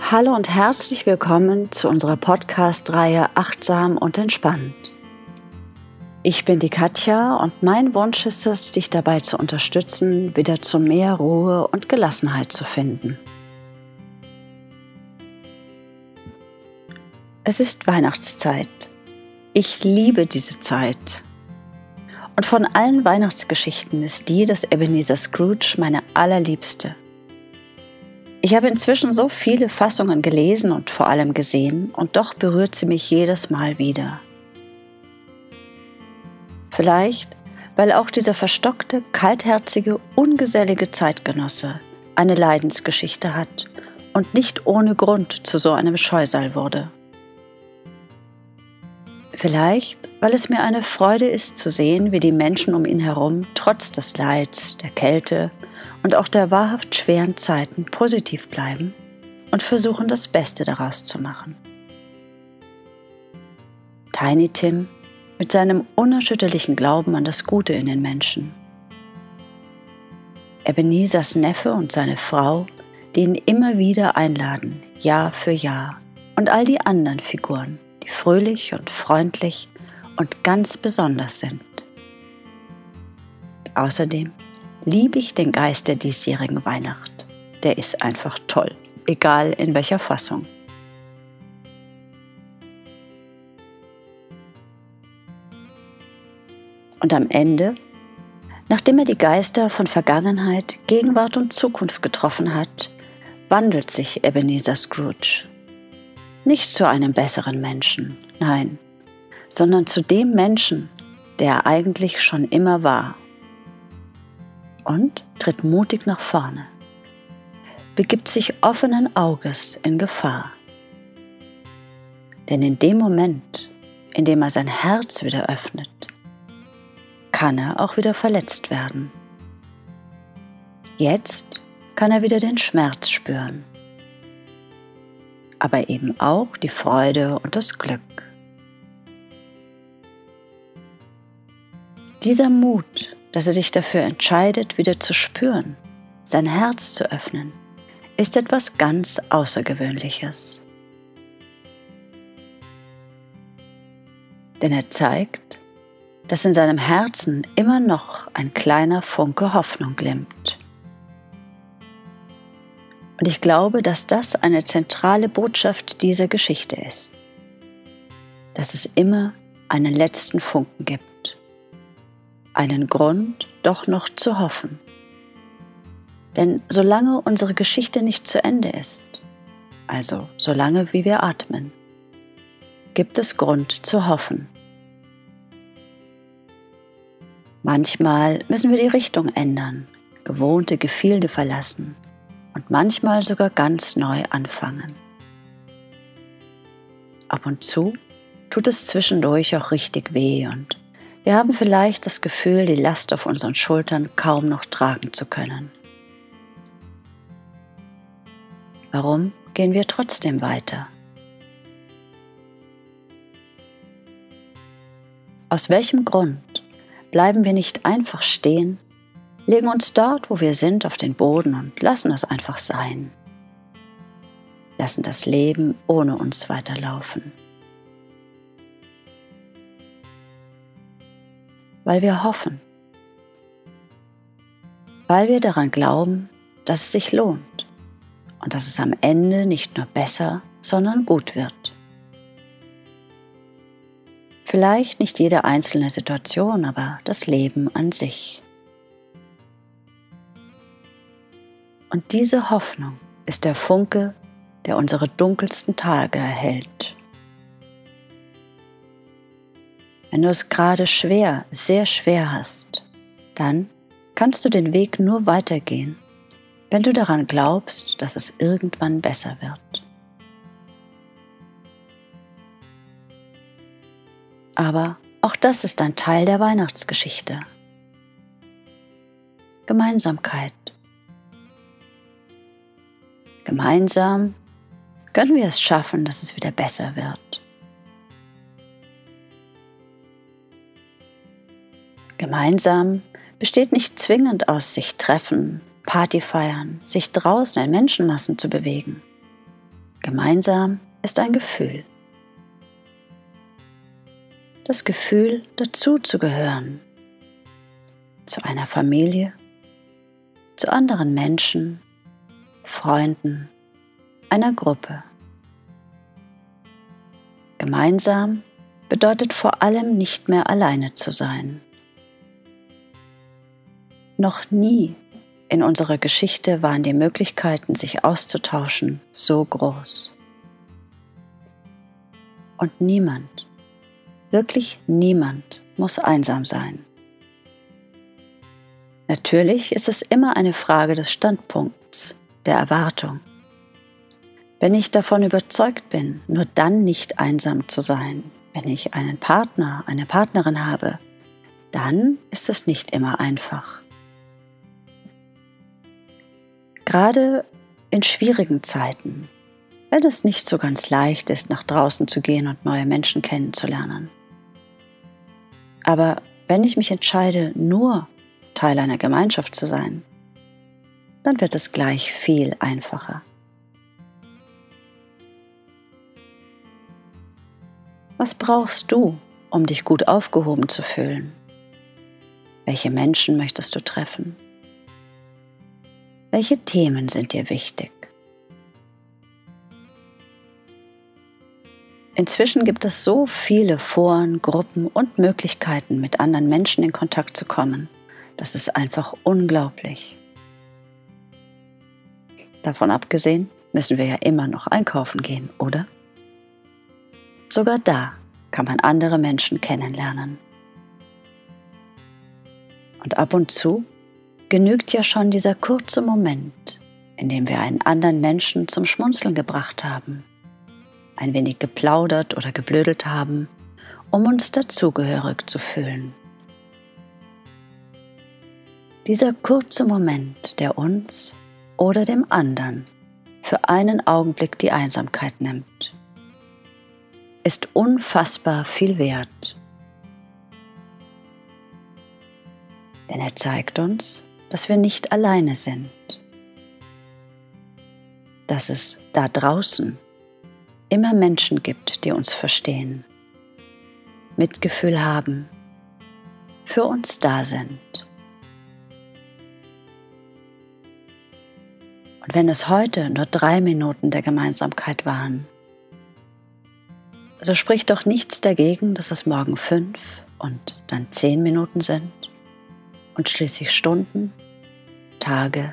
Hallo und herzlich willkommen zu unserer Podcast-Reihe Achtsam und Entspannt. Ich bin die Katja und mein Wunsch ist es, dich dabei zu unterstützen, wieder zu mehr Ruhe und Gelassenheit zu finden. Es ist Weihnachtszeit. Ich liebe diese Zeit. Und von allen Weihnachtsgeschichten ist die des Ebenezer Scrooge meine allerliebste. Ich habe inzwischen so viele Fassungen gelesen und vor allem gesehen, und doch berührt sie mich jedes Mal wieder. Vielleicht, weil auch dieser verstockte, kaltherzige, ungesellige Zeitgenosse eine Leidensgeschichte hat und nicht ohne Grund zu so einem Scheusal wurde. Vielleicht, weil es mir eine Freude ist zu sehen, wie die Menschen um ihn herum trotz des Leids, der Kälte und auch der wahrhaft schweren Zeiten positiv bleiben und versuchen das Beste daraus zu machen. Tiny Tim mit seinem unerschütterlichen Glauben an das Gute in den Menschen. Ebenezers Neffe und seine Frau, die ihn immer wieder einladen, Jahr für Jahr, und all die anderen Figuren, die fröhlich und freundlich und ganz besonders sind. Außerdem liebe ich den Geist der diesjährigen Weihnacht. Der ist einfach toll, egal in welcher Fassung. Und am Ende, nachdem er die Geister von Vergangenheit, Gegenwart und Zukunft getroffen hat, wandelt sich Ebenezer Scrooge. Nicht zu einem besseren Menschen, nein, sondern zu dem Menschen, der er eigentlich schon immer war und tritt mutig nach vorne, begibt sich offenen Auges in Gefahr. Denn in dem Moment, in dem er sein Herz wieder öffnet, kann er auch wieder verletzt werden. Jetzt kann er wieder den Schmerz spüren, aber eben auch die Freude und das Glück. Dieser Mut dass er sich dafür entscheidet, wieder zu spüren, sein Herz zu öffnen, ist etwas ganz Außergewöhnliches. Denn er zeigt, dass in seinem Herzen immer noch ein kleiner Funke Hoffnung glimmt. Und ich glaube, dass das eine zentrale Botschaft dieser Geschichte ist, dass es immer einen letzten Funken gibt einen Grund, doch noch zu hoffen. Denn solange unsere Geschichte nicht zu Ende ist, also solange wie wir atmen, gibt es Grund zu hoffen. Manchmal müssen wir die Richtung ändern, gewohnte Gefilde verlassen und manchmal sogar ganz neu anfangen. Ab und zu tut es zwischendurch auch richtig weh und wir haben vielleicht das Gefühl, die Last auf unseren Schultern kaum noch tragen zu können. Warum gehen wir trotzdem weiter? Aus welchem Grund bleiben wir nicht einfach stehen, legen uns dort, wo wir sind, auf den Boden und lassen es einfach sein? Lassen das Leben ohne uns weiterlaufen. weil wir hoffen, weil wir daran glauben, dass es sich lohnt und dass es am Ende nicht nur besser, sondern gut wird. Vielleicht nicht jede einzelne Situation, aber das Leben an sich. Und diese Hoffnung ist der Funke, der unsere dunkelsten Tage erhält. Wenn du es gerade schwer, sehr schwer hast, dann kannst du den Weg nur weitergehen, wenn du daran glaubst, dass es irgendwann besser wird. Aber auch das ist ein Teil der Weihnachtsgeschichte. Gemeinsamkeit. Gemeinsam können wir es schaffen, dass es wieder besser wird. Gemeinsam besteht nicht zwingend aus sich treffen, Party feiern, sich draußen in Menschenmassen zu bewegen. Gemeinsam ist ein Gefühl. Das Gefühl, dazu zu gehören, zu einer Familie, zu anderen Menschen, Freunden, einer Gruppe. Gemeinsam bedeutet vor allem nicht mehr alleine zu sein. Noch nie in unserer Geschichte waren die Möglichkeiten, sich auszutauschen, so groß. Und niemand, wirklich niemand muss einsam sein. Natürlich ist es immer eine Frage des Standpunkts, der Erwartung. Wenn ich davon überzeugt bin, nur dann nicht einsam zu sein, wenn ich einen Partner, eine Partnerin habe, dann ist es nicht immer einfach. Gerade in schwierigen Zeiten, wenn es nicht so ganz leicht ist, nach draußen zu gehen und neue Menschen kennenzulernen. Aber wenn ich mich entscheide, nur Teil einer Gemeinschaft zu sein, dann wird es gleich viel einfacher. Was brauchst du, um dich gut aufgehoben zu fühlen? Welche Menschen möchtest du treffen? Welche Themen sind dir wichtig? Inzwischen gibt es so viele Foren, Gruppen und Möglichkeiten, mit anderen Menschen in Kontakt zu kommen. Das ist einfach unglaublich. Davon abgesehen müssen wir ja immer noch einkaufen gehen, oder? Sogar da kann man andere Menschen kennenlernen. Und ab und zu genügt ja schon dieser kurze Moment, in dem wir einen anderen Menschen zum Schmunzeln gebracht haben, ein wenig geplaudert oder geblödelt haben, um uns dazugehörig zu fühlen. Dieser kurze Moment, der uns oder dem anderen für einen Augenblick die Einsamkeit nimmt ist unfassbar viel wert. Denn er zeigt uns, dass wir nicht alleine sind, dass es da draußen immer Menschen gibt, die uns verstehen, Mitgefühl haben, für uns da sind. Und wenn es heute nur drei Minuten der Gemeinsamkeit waren, so spricht doch nichts dagegen, dass es morgen fünf und dann zehn Minuten sind und schließlich Stunden, Tage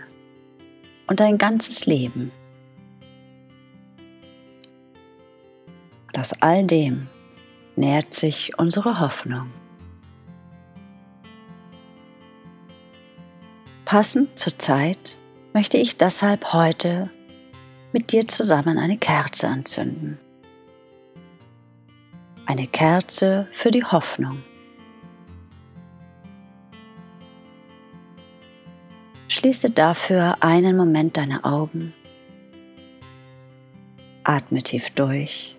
und ein ganzes Leben. Und aus all dem nährt sich unsere Hoffnung. Passend zur Zeit möchte ich deshalb heute mit dir zusammen eine Kerze anzünden eine Kerze für die Hoffnung. Schließe dafür einen Moment deine Augen, atme tief durch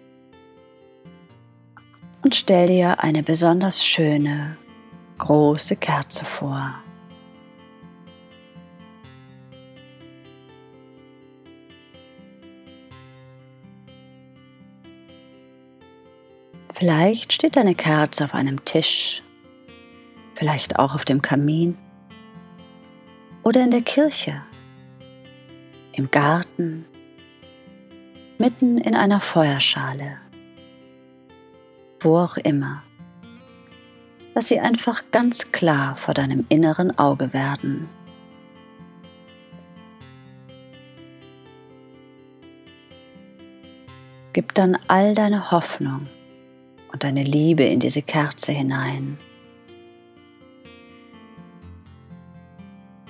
und stell dir eine besonders schöne, große Kerze vor. Vielleicht steht eine Kerze auf einem Tisch, vielleicht auch auf dem Kamin. Oder in der Kirche, im Garten, mitten in einer Feuerschale, wo auch immer. Lass sie einfach ganz klar vor deinem inneren Auge werden. Gib dann all deine Hoffnung deine Liebe in diese Kerze hinein.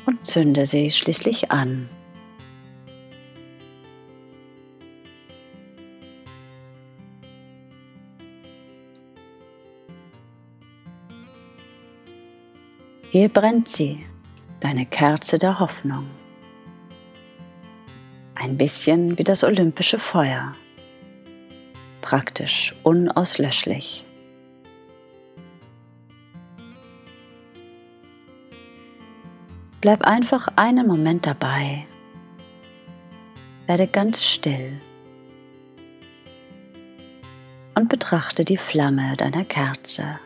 Und zünde sie schließlich an. Hier brennt sie, deine Kerze der Hoffnung. Ein bisschen wie das olympische Feuer praktisch unauslöschlich. Bleib einfach einen Moment dabei. Werde ganz still und betrachte die Flamme deiner Kerze.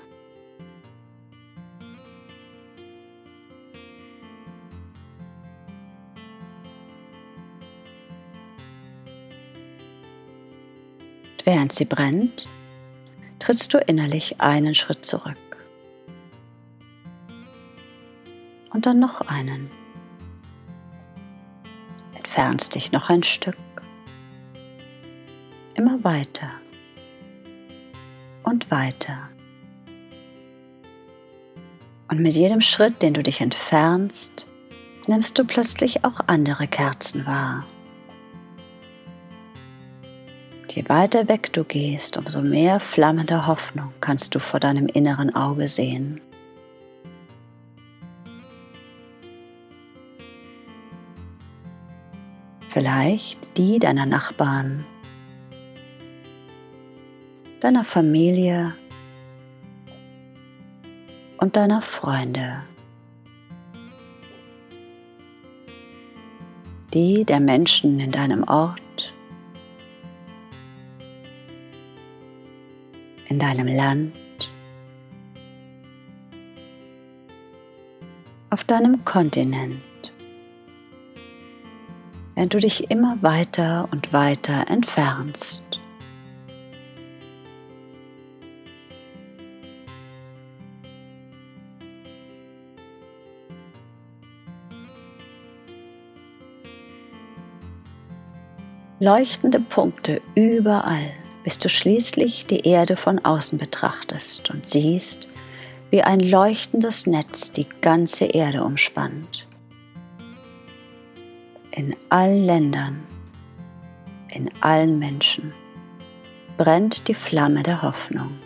Während sie brennt, trittst du innerlich einen Schritt zurück. Und dann noch einen. Entfernst dich noch ein Stück. Immer weiter und weiter. Und mit jedem Schritt, den du dich entfernst, nimmst du plötzlich auch andere Kerzen wahr. Je weiter weg du gehst, umso mehr flammende Hoffnung kannst du vor deinem inneren Auge sehen. Vielleicht die deiner Nachbarn deiner Familie und deiner Freunde. Die der Menschen in deinem Ort, in deinem Land, auf deinem Kontinent, wenn du dich immer weiter und weiter entfernst. leuchtende Punkte überall, bis du schließlich die Erde von außen betrachtest und siehst, wie ein leuchtendes Netz die ganze Erde umspannt. In allen Ländern, in allen Menschen brennt die Flamme der Hoffnung.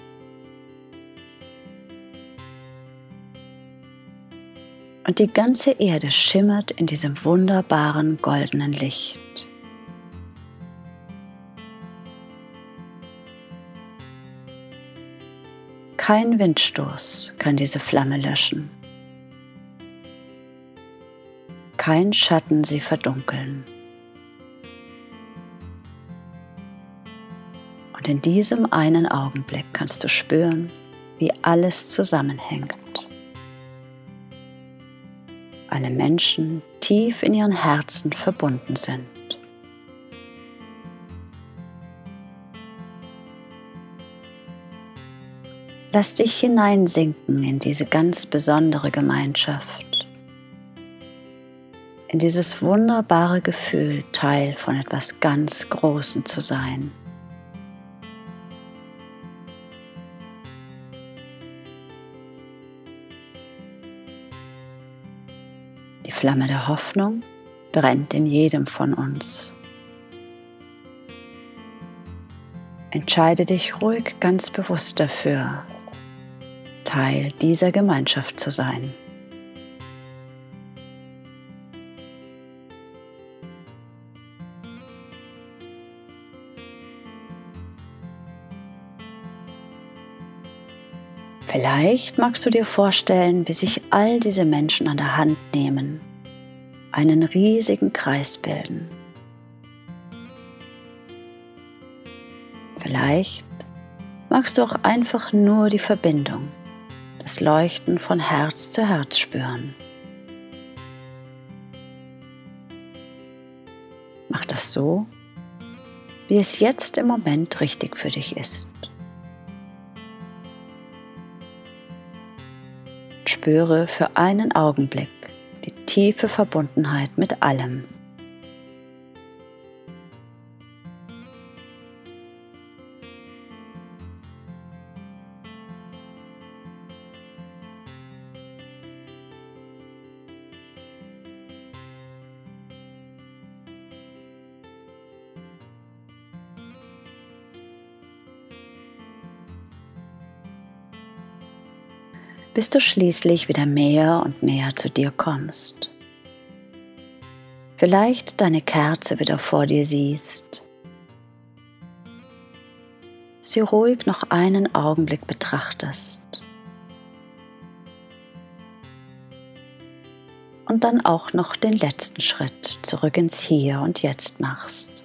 Und die ganze Erde schimmert in diesem wunderbaren goldenen Licht. Kein Windstoß kann diese Flamme löschen. Kein Schatten sie verdunkeln. Und in diesem einen Augenblick kannst du spüren, wie alles zusammenhängt. Alle Menschen tief in ihren Herzen verbunden sind. Lass dich hineinsinken in diese ganz besondere Gemeinschaft, in dieses wunderbare Gefühl, Teil von etwas ganz Großem zu sein. Die Flamme der Hoffnung brennt in jedem von uns. Entscheide dich ruhig ganz bewusst dafür, Teil dieser Gemeinschaft zu sein. Vielleicht magst du dir vorstellen, wie sich all diese Menschen an der Hand nehmen, einen riesigen Kreis bilden. Vielleicht magst du auch einfach nur die Verbindung das Leuchten von Herz zu Herz spüren. Mach das so, wie es jetzt im Moment richtig für dich ist. Spüre für einen Augenblick die tiefe Verbundenheit mit allem. Bis du schließlich wieder mehr und mehr zu dir kommst. Vielleicht deine Kerze wieder vor dir siehst. Sie ruhig noch einen Augenblick betrachtest. Und dann auch noch den letzten Schritt zurück ins Hier und Jetzt machst.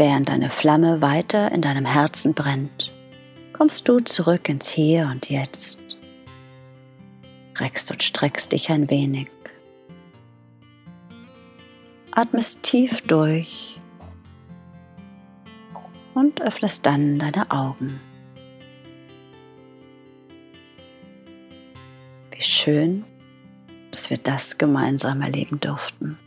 Während eine Flamme weiter in deinem Herzen brennt, kommst du zurück ins Hier und Jetzt. Reckst und streckst dich ein wenig. Atmest tief durch und öffnest dann deine Augen. Wie schön, dass wir das gemeinsam erleben durften.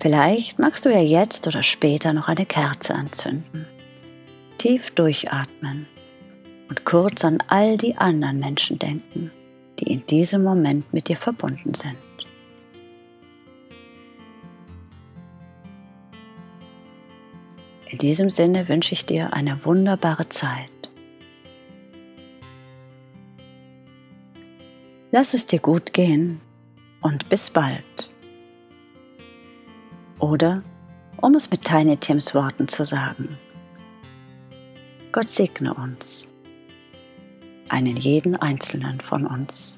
Vielleicht magst du ja jetzt oder später noch eine Kerze anzünden. Tief durchatmen und kurz an all die anderen Menschen denken, die in diesem Moment mit dir verbunden sind. In diesem Sinne wünsche ich dir eine wunderbare Zeit. Lass es dir gut gehen und bis bald. Oder, um es mit Tiny Tims Worten zu sagen, Gott segne uns, einen jeden einzelnen von uns.